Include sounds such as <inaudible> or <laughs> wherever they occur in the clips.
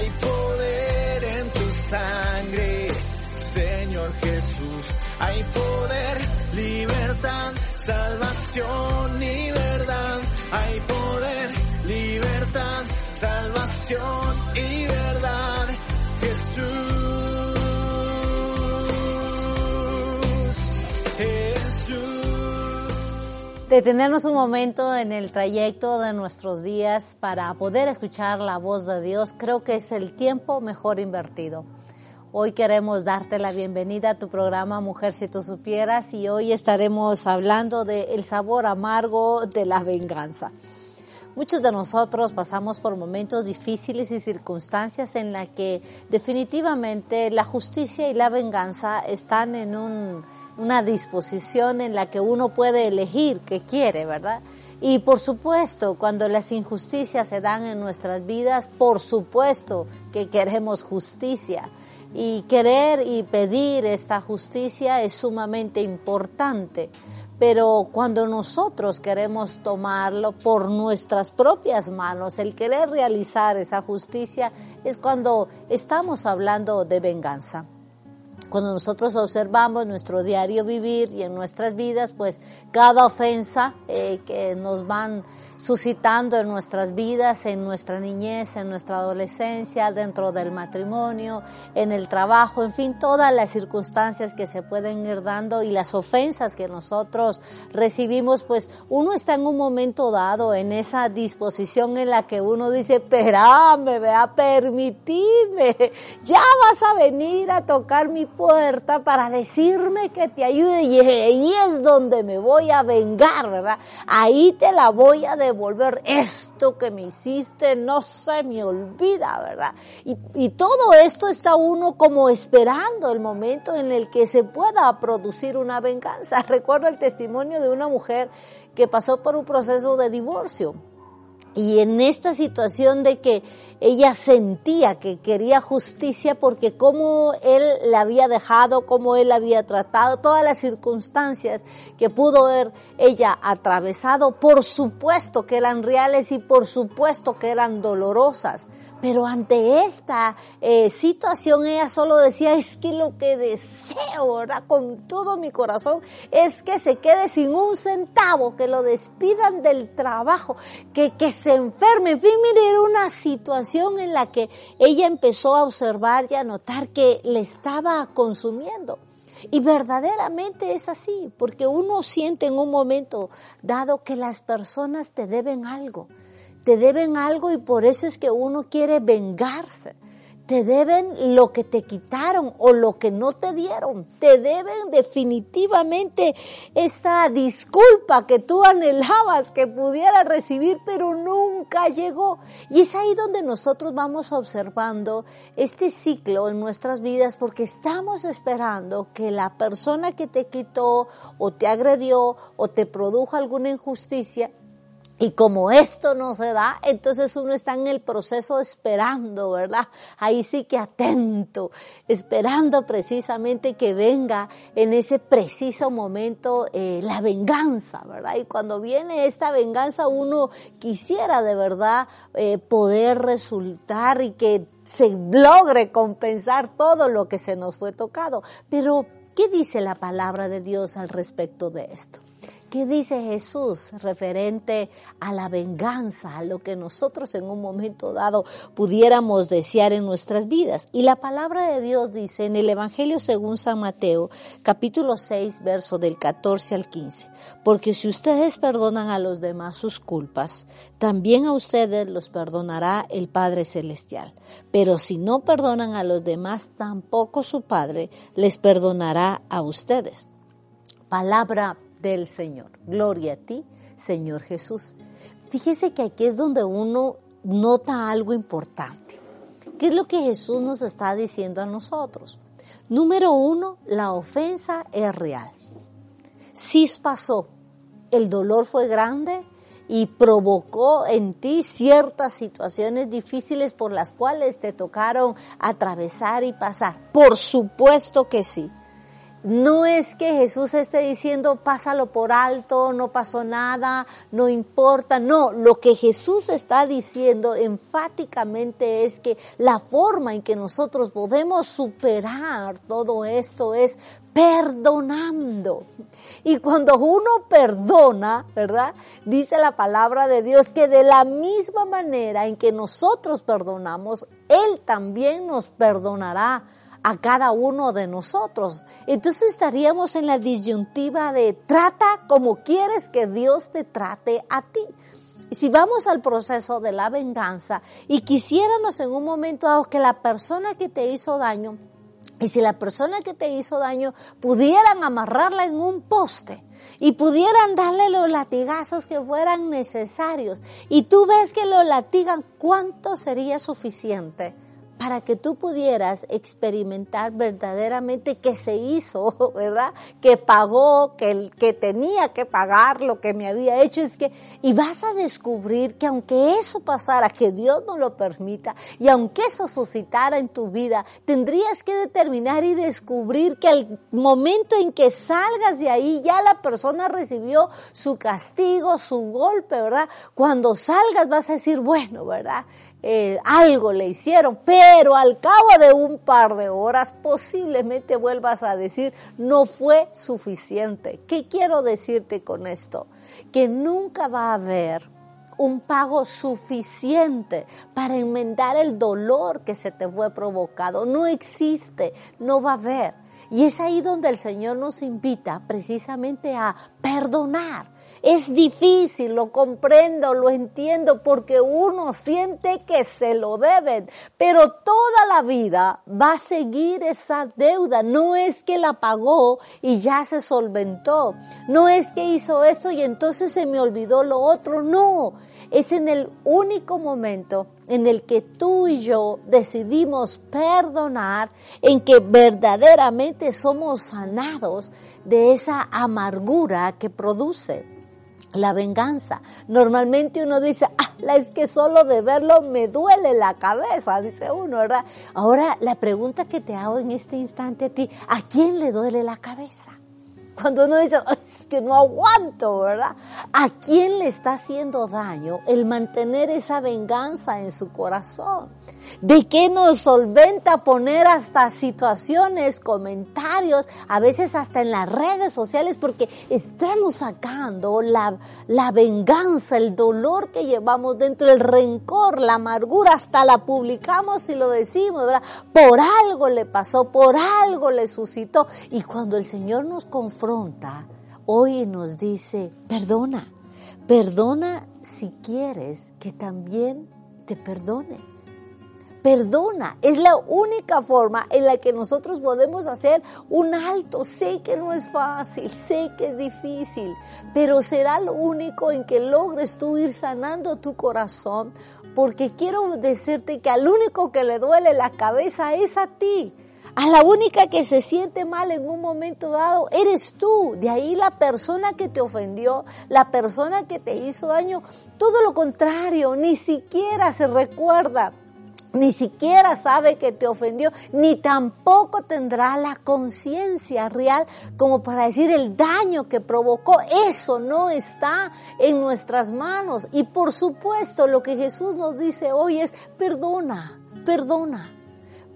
Hay poder en tu sangre, Señor Jesús. Hay poder, libertad, salvación y verdad. Hay poder, libertad, salvación y verdad. Detenernos un momento en el trayecto de nuestros días para poder escuchar la voz de Dios, creo que es el tiempo mejor invertido. Hoy queremos darte la bienvenida a tu programa Mujer si tú supieras y hoy estaremos hablando del sabor amargo de la venganza. Muchos de nosotros pasamos por momentos difíciles y circunstancias en las que definitivamente la justicia y la venganza están en un, una disposición en la que uno puede elegir qué quiere, ¿verdad? Y por supuesto, cuando las injusticias se dan en nuestras vidas, por supuesto que queremos justicia. Y querer y pedir esta justicia es sumamente importante. Pero cuando nosotros queremos tomarlo por nuestras propias manos, el querer realizar esa justicia es cuando estamos hablando de venganza. Cuando nosotros observamos nuestro diario vivir y en nuestras vidas, pues cada ofensa eh, que nos van suscitando en nuestras vidas, en nuestra niñez, en nuestra adolescencia, dentro del matrimonio, en el trabajo, en fin, todas las circunstancias que se pueden ir dando y las ofensas que nosotros recibimos, pues uno está en un momento dado en esa disposición en la que uno dice, espérame, vea, permitime, ya vas a venir a tocar mi puerta para decirme que te ayude y ahí es donde me voy a vengar, ¿verdad? Ahí te la voy a devolver. Esto que me hiciste no se me olvida, ¿verdad? Y, y todo esto está uno como esperando el momento en el que se pueda producir una venganza. <laughs> Recuerdo el testimonio de una mujer que pasó por un proceso de divorcio. Y en esta situación de que ella sentía que quería justicia porque como él la había dejado, como él la había tratado, todas las circunstancias que pudo ver ella atravesado, por supuesto que eran reales y por supuesto que eran dolorosas. Pero ante esta eh, situación ella solo decía, es que lo que deseo, ¿verdad? Con todo mi corazón, es que se quede sin un centavo, que lo despidan del trabajo, que, que se enferme. En fin, mire, era una situación en la que ella empezó a observar y a notar que le estaba consumiendo. Y verdaderamente es así, porque uno siente en un momento dado que las personas te deben algo te deben algo y por eso es que uno quiere vengarse. Te deben lo que te quitaron o lo que no te dieron. Te deben definitivamente esa disculpa que tú anhelabas que pudiera recibir, pero nunca llegó. Y es ahí donde nosotros vamos observando este ciclo en nuestras vidas porque estamos esperando que la persona que te quitó o te agredió o te produjo alguna injusticia y como esto no se da, entonces uno está en el proceso esperando, ¿verdad? Ahí sí que atento, esperando precisamente que venga en ese preciso momento eh, la venganza, ¿verdad? Y cuando viene esta venganza uno quisiera de verdad eh, poder resultar y que se logre compensar todo lo que se nos fue tocado. Pero, ¿qué dice la palabra de Dios al respecto de esto? ¿Qué dice Jesús referente a la venganza, a lo que nosotros en un momento dado pudiéramos desear en nuestras vidas? Y la palabra de Dios dice en el Evangelio según San Mateo, capítulo 6, verso del 14 al 15, porque si ustedes perdonan a los demás sus culpas, también a ustedes los perdonará el Padre Celestial. Pero si no perdonan a los demás, tampoco su Padre les perdonará a ustedes. Palabra del Señor. Gloria a ti, Señor Jesús. Fíjese que aquí es donde uno nota algo importante. ¿Qué es lo que Jesús nos está diciendo a nosotros? Número uno, la ofensa es real. Sí pasó, el dolor fue grande y provocó en ti ciertas situaciones difíciles por las cuales te tocaron atravesar y pasar. Por supuesto que sí. No es que Jesús esté diciendo pásalo por alto, no pasó nada, no importa. No, lo que Jesús está diciendo enfáticamente es que la forma en que nosotros podemos superar todo esto es perdonando. Y cuando uno perdona, ¿verdad? Dice la palabra de Dios que de la misma manera en que nosotros perdonamos, Él también nos perdonará a cada uno de nosotros. Entonces estaríamos en la disyuntiva de trata como quieres que Dios te trate a ti. Si vamos al proceso de la venganza y quisiéramos en un momento dado que la persona que te hizo daño, y si la persona que te hizo daño pudieran amarrarla en un poste y pudieran darle los latigazos que fueran necesarios, y tú ves que lo latigan, ¿cuánto sería suficiente? Para que tú pudieras experimentar verdaderamente que se hizo, <laughs> ¿verdad? Que pagó, que, que tenía que pagar lo que me había hecho. Es que, y vas a descubrir que aunque eso pasara, que Dios no lo permita, y aunque eso suscitara en tu vida, tendrías que determinar y descubrir que al momento en que salgas de ahí, ya la persona recibió su castigo, su golpe, ¿verdad? Cuando salgas vas a decir, bueno, ¿verdad? Eh, algo le hicieron, pero al cabo de un par de horas posiblemente vuelvas a decir, no fue suficiente. ¿Qué quiero decirte con esto? Que nunca va a haber un pago suficiente para enmendar el dolor que se te fue provocado. No existe, no va a haber. Y es ahí donde el Señor nos invita precisamente a perdonar es difícil, lo comprendo, lo entiendo, porque uno siente que se lo deben, pero toda la vida va a seguir esa deuda. No es que la pagó y ya se solventó. No es que hizo esto y entonces se me olvidó lo otro. No, es en el único momento en el que tú y yo decidimos perdonar, en que verdaderamente somos sanados de esa amargura que produce la venganza. Normalmente uno dice, ah, es que solo de verlo me duele la cabeza, dice uno, ¿verdad? Ahora, la pregunta que te hago en este instante a ti, ¿a quién le duele la cabeza? Cuando uno dice, es que no aguanto, ¿verdad? ¿A quién le está haciendo daño el mantener esa venganza en su corazón? ¿De qué nos solventa poner hasta situaciones, comentarios, a veces hasta en las redes sociales, porque estamos sacando la, la venganza, el dolor que llevamos dentro, el rencor, la amargura, hasta la publicamos y lo decimos, ¿verdad? Por algo le pasó, por algo le suscitó. Y cuando el Señor nos confronta, hoy nos dice, perdona, perdona si quieres que también te perdone perdona. Es la única forma en la que nosotros podemos hacer un alto. Sé que no es fácil, sé que es difícil, pero será lo único en que logres tú ir sanando tu corazón, porque quiero decirte que al único que le duele la cabeza es a ti. A la única que se siente mal en un momento dado eres tú. De ahí la persona que te ofendió, la persona que te hizo daño, todo lo contrario, ni siquiera se recuerda ni siquiera sabe que te ofendió, ni tampoco tendrá la conciencia real como para decir el daño que provocó. Eso no está en nuestras manos. Y por supuesto lo que Jesús nos dice hoy es perdona, perdona.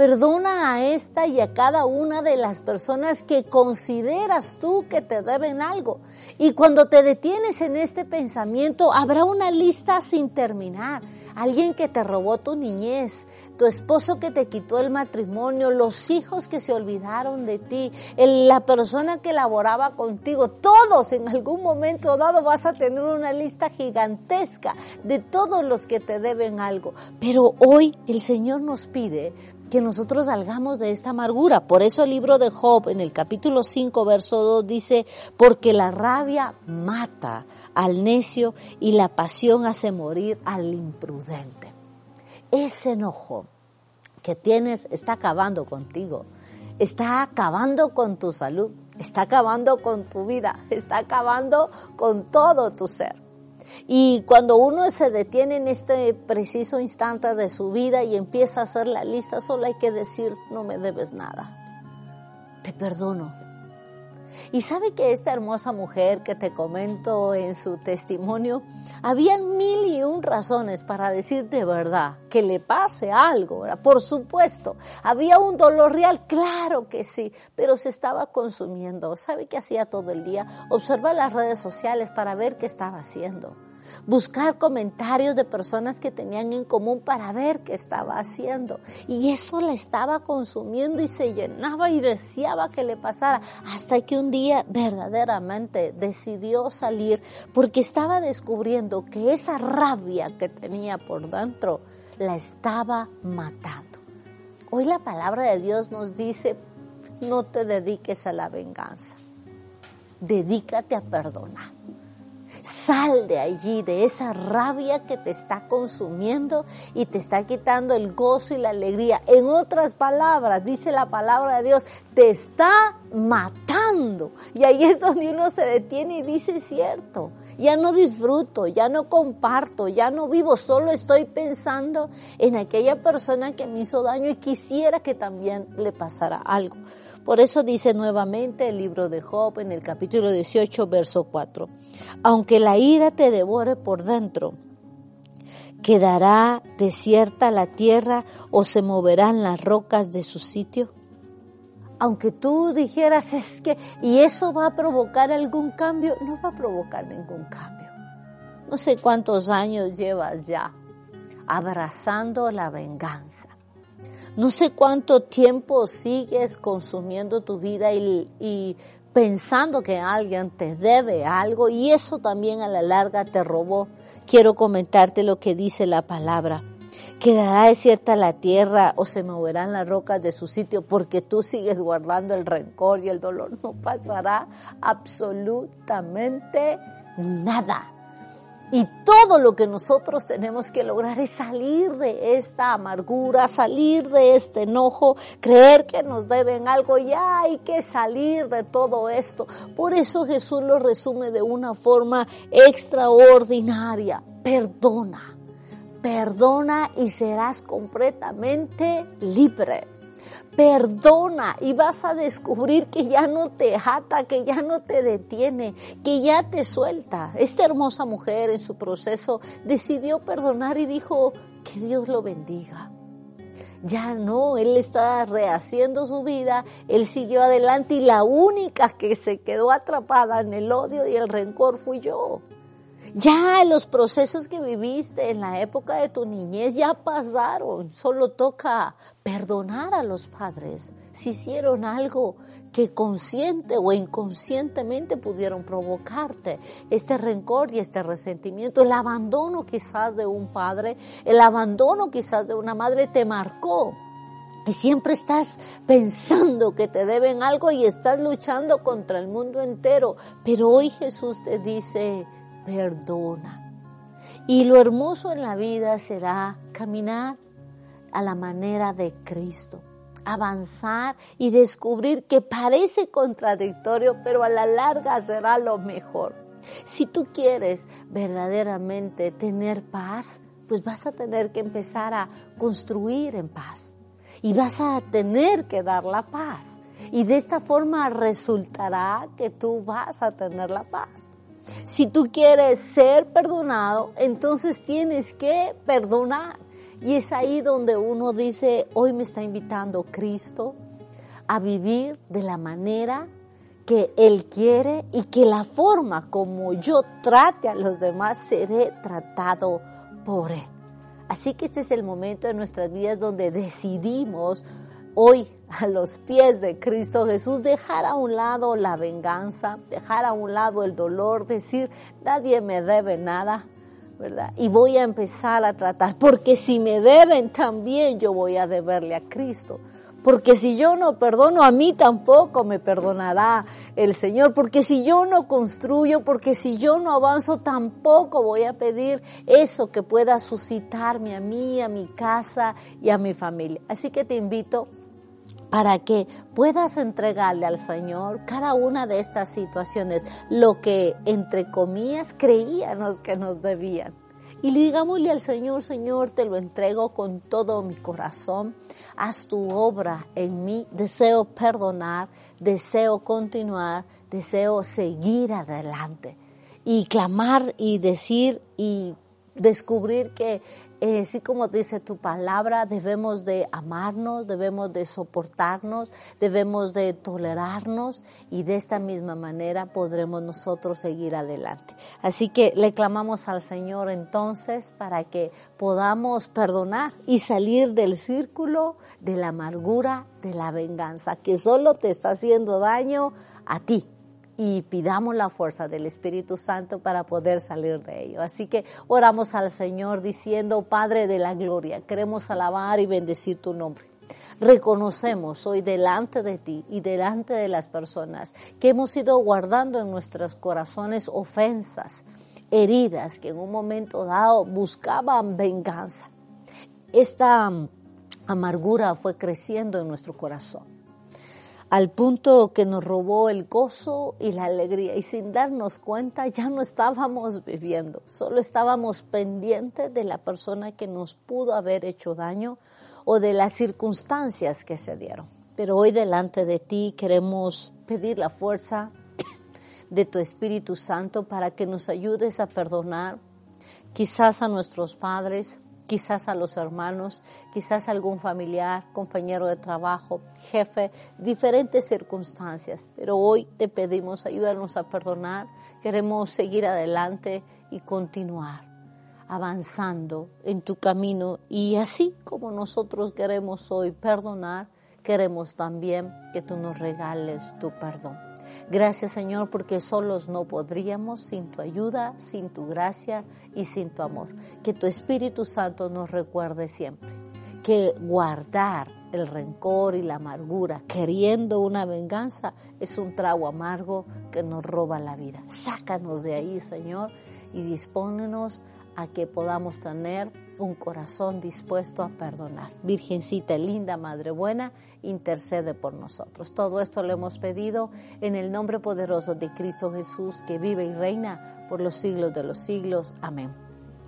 Perdona a esta y a cada una de las personas que consideras tú que te deben algo. Y cuando te detienes en este pensamiento, habrá una lista sin terminar alguien que te robó tu niñez, tu esposo que te quitó el matrimonio, los hijos que se olvidaron de ti, la persona que laboraba contigo, todos en algún momento dado vas a tener una lista gigantesca de todos los que te deben algo. Pero hoy el Señor nos pide que nosotros salgamos de esta amargura. Por eso el libro de Job en el capítulo 5, verso 2 dice, porque la rabia mata al necio y la pasión hace morir al imprudente. Ese enojo que tienes está acabando contigo, está acabando con tu salud, está acabando con tu vida, está acabando con todo tu ser. Y cuando uno se detiene en este preciso instante de su vida y empieza a hacer la lista, solo hay que decir, no me debes nada. Te perdono. Y sabe que esta hermosa mujer que te comento en su testimonio, habían mil y un razones para decir de verdad que le pase algo, por supuesto. Había un dolor real, claro que sí, pero se estaba consumiendo. ¿Sabe qué hacía todo el día? Observar las redes sociales para ver qué estaba haciendo buscar comentarios de personas que tenían en común para ver qué estaba haciendo. Y eso la estaba consumiendo y se llenaba y deseaba que le pasara, hasta que un día verdaderamente decidió salir porque estaba descubriendo que esa rabia que tenía por dentro la estaba matando. Hoy la palabra de Dios nos dice, no te dediques a la venganza, dedícate a perdonar. Sal de allí, de esa rabia que te está consumiendo y te está quitando el gozo y la alegría. En otras palabras, dice la palabra de Dios, te está matando. Y ahí es donde uno se detiene y dice, cierto, ya no disfruto, ya no comparto, ya no vivo, solo estoy pensando en aquella persona que me hizo daño y quisiera que también le pasara algo. Por eso dice nuevamente el libro de Job en el capítulo 18, verso 4. Aunque la ira te devore por dentro, ¿quedará desierta la tierra o se moverán las rocas de su sitio? Aunque tú dijeras es que, y eso va a provocar algún cambio, no va a provocar ningún cambio. No sé cuántos años llevas ya abrazando la venganza no sé cuánto tiempo sigues consumiendo tu vida y, pensando que alguien te debe algo y eso también a la larga te robó. Quiero comentarte lo que dice la palabra. Quedará desierta la tierra o se moverán las rocas de su sitio porque tú sigues guardando el rencor y el dolor. No pasará absolutamente nada. Y todo lo que nosotros tenemos que lograr es salir de esta amargura, salir de este enojo, creer que nos deben algo, ya hay que salir de todo esto. Por eso Jesús lo resume de una forma extraordinaria. Perdona, perdona y serás completamente libre perdona y vas a descubrir que ya no te ata, que ya no te detiene, que ya te suelta. Esta hermosa mujer en su proceso decidió perdonar y dijo, que Dios lo bendiga. Ya no, él está rehaciendo su vida, él siguió adelante y la única que se quedó atrapada en el odio y el rencor fui yo. Ya los procesos que viviste en la época de tu niñez ya pasaron. Solo toca perdonar a los padres si hicieron algo que consciente o inconscientemente pudieron provocarte este rencor y este resentimiento. El abandono quizás de un padre, el abandono quizás de una madre te marcó. Y siempre estás pensando que te deben algo y estás luchando contra el mundo entero. Pero hoy Jesús te dice, perdona. Y lo hermoso en la vida será caminar a la manera de Cristo, avanzar y descubrir que parece contradictorio, pero a la larga será lo mejor. Si tú quieres verdaderamente tener paz, pues vas a tener que empezar a construir en paz y vas a tener que dar la paz. Y de esta forma resultará que tú vas a tener la paz. Si tú quieres ser perdonado, entonces tienes que perdonar. Y es ahí donde uno dice, hoy me está invitando Cristo a vivir de la manera que Él quiere y que la forma como yo trate a los demás seré tratado por Él. Así que este es el momento de nuestras vidas donde decidimos hoy a los pies de Cristo Jesús, dejar a un lado la venganza, dejar a un lado el dolor, decir, nadie me debe nada, ¿verdad? Y voy a empezar a tratar, porque si me deben también yo voy a deberle a Cristo. Porque si yo no perdono, a mí tampoco me perdonará el Señor. Porque si yo no construyo, porque si yo no avanzo, tampoco voy a pedir eso que pueda suscitarme a mí, a mi casa y a mi familia. Así que te invito para que puedas entregarle al Señor cada una de estas situaciones, lo que entre comillas creíamos que nos debían. Y digámosle al Señor, Señor, te lo entrego con todo mi corazón. Haz tu obra en mí. Deseo perdonar, deseo continuar, deseo seguir adelante. Y clamar y decir y descubrir que eh, como dice tu palabra, debemos de amarnos, debemos de soportarnos, debemos de tolerarnos y de esta misma manera podremos nosotros seguir adelante. Así que le clamamos al Señor entonces para que podamos perdonar y salir del círculo de la amargura, de la venganza, que solo te está haciendo daño a ti y pidamos la fuerza del Espíritu Santo para poder salir de ello. Así que oramos al Señor diciendo, Padre de la Gloria, queremos alabar y bendecir tu nombre. Reconocemos hoy delante de ti y delante de las personas que hemos ido guardando en nuestros corazones ofensas, heridas que en un momento dado buscaban venganza. Esta amargura fue creciendo en nuestro corazón al punto que nos robó el gozo y la alegría y sin darnos cuenta ya no estábamos viviendo, solo estábamos pendientes de la persona que nos pudo haber hecho daño o de las circunstancias que se dieron. Pero hoy delante de ti queremos pedir la fuerza de tu Espíritu Santo para que nos ayudes a perdonar quizás a nuestros padres, quizás a los hermanos, quizás a algún familiar, compañero de trabajo, jefe, diferentes circunstancias. Pero hoy te pedimos, ayúdanos a perdonar, queremos seguir adelante y continuar avanzando en tu camino y así como nosotros queremos hoy perdonar, queremos también que tú nos regales tu perdón. Gracias Señor porque solos no podríamos sin tu ayuda, sin tu gracia y sin tu amor. Que tu Espíritu Santo nos recuerde siempre que guardar el rencor y la amargura, queriendo una venganza, es un trago amargo que nos roba la vida. Sácanos de ahí, Señor, y dispónenos a que podamos tener un corazón dispuesto a perdonar. Virgencita linda, Madre buena, intercede por nosotros. Todo esto lo hemos pedido en el nombre poderoso de Cristo Jesús, que vive y reina por los siglos de los siglos. Amén.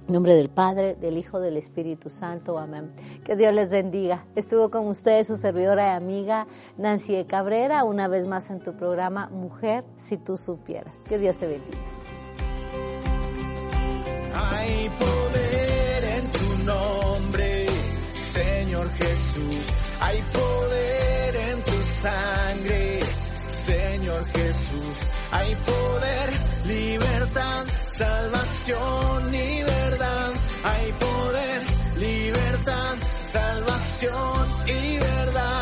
En nombre del Padre, del Hijo, del Espíritu Santo. Amén. Que Dios les bendiga. Estuvo con ustedes su servidora y amiga Nancy Cabrera, una vez más en tu programa Mujer, si tú supieras. Que Dios te bendiga. Hay poder en tu nombre, Señor Jesús. Hay poder en tu sangre, Señor Jesús. Hay poder, libertad, salvación y verdad. Hay poder, libertad, salvación y verdad.